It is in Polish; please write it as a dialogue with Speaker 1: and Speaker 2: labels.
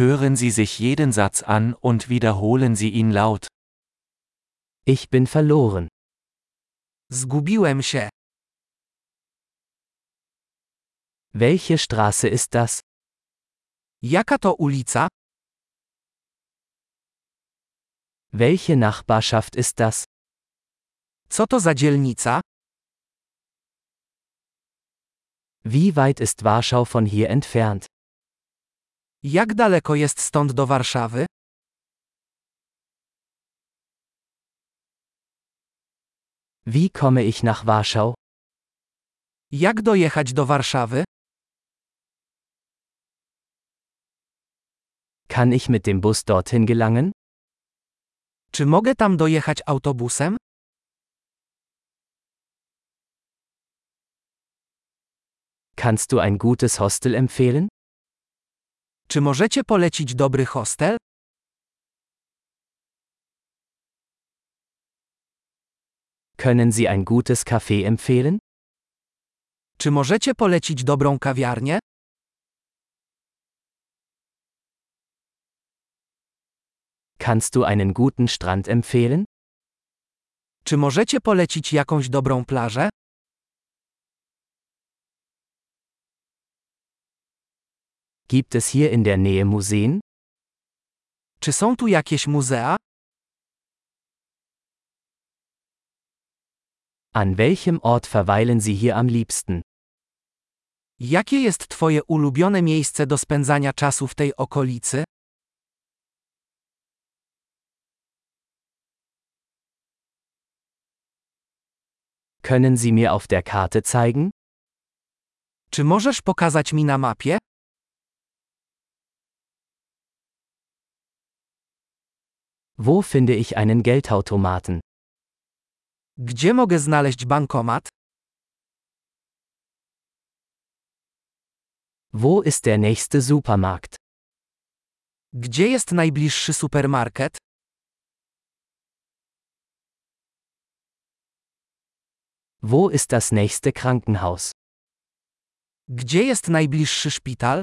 Speaker 1: Hören Sie sich jeden Satz an und wiederholen Sie ihn laut.
Speaker 2: Ich bin verloren.
Speaker 3: Zgubiłem się.
Speaker 2: Welche Straße ist das?
Speaker 3: Jaka to ulica?
Speaker 2: Welche Nachbarschaft ist das?
Speaker 3: Co to za dzielnica?
Speaker 2: Wie weit ist Warschau von hier entfernt?
Speaker 3: Jak daleko jest stąd do Warszawy?
Speaker 2: Wie komme ich nach Warschau?
Speaker 3: Jak dojechać do Warszawy?
Speaker 2: Kann ich mit dem Bus dorthin gelangen?
Speaker 3: Czy mogę tam dojechać autobusem?
Speaker 2: Kannst du ein gutes Hostel empfehlen?
Speaker 3: Czy możecie polecić dobry hostel?
Speaker 2: Können Sie ein gutes Café empfehlen?
Speaker 3: Czy możecie polecić dobrą kawiarnię?
Speaker 2: Kannst du einen guten Strand empfehlen?
Speaker 3: Czy możecie polecić jakąś dobrą plażę?
Speaker 2: Gibt es hier in der Nähe Museen?
Speaker 3: Czy są tu jakieś muzea?
Speaker 2: An welchem Ort verweilen Sie hier am liebsten?
Speaker 3: Jakie jest Twoje ulubione miejsce do spędzania czasu w tej okolicy?
Speaker 2: Können Sie mir auf der Karte zeigen?
Speaker 3: Czy możesz pokazać mi na mapie?
Speaker 2: Wo finde ich einen Geldautomaten?
Speaker 3: Gdzie mogę znaleźć bankomat?
Speaker 2: Wo ist der nächste Supermarkt?
Speaker 3: Gdzie jest najbliższy supermarket?
Speaker 2: Wo ist das nächste Krankenhaus?
Speaker 3: Gdzie jest najbliższy szpital?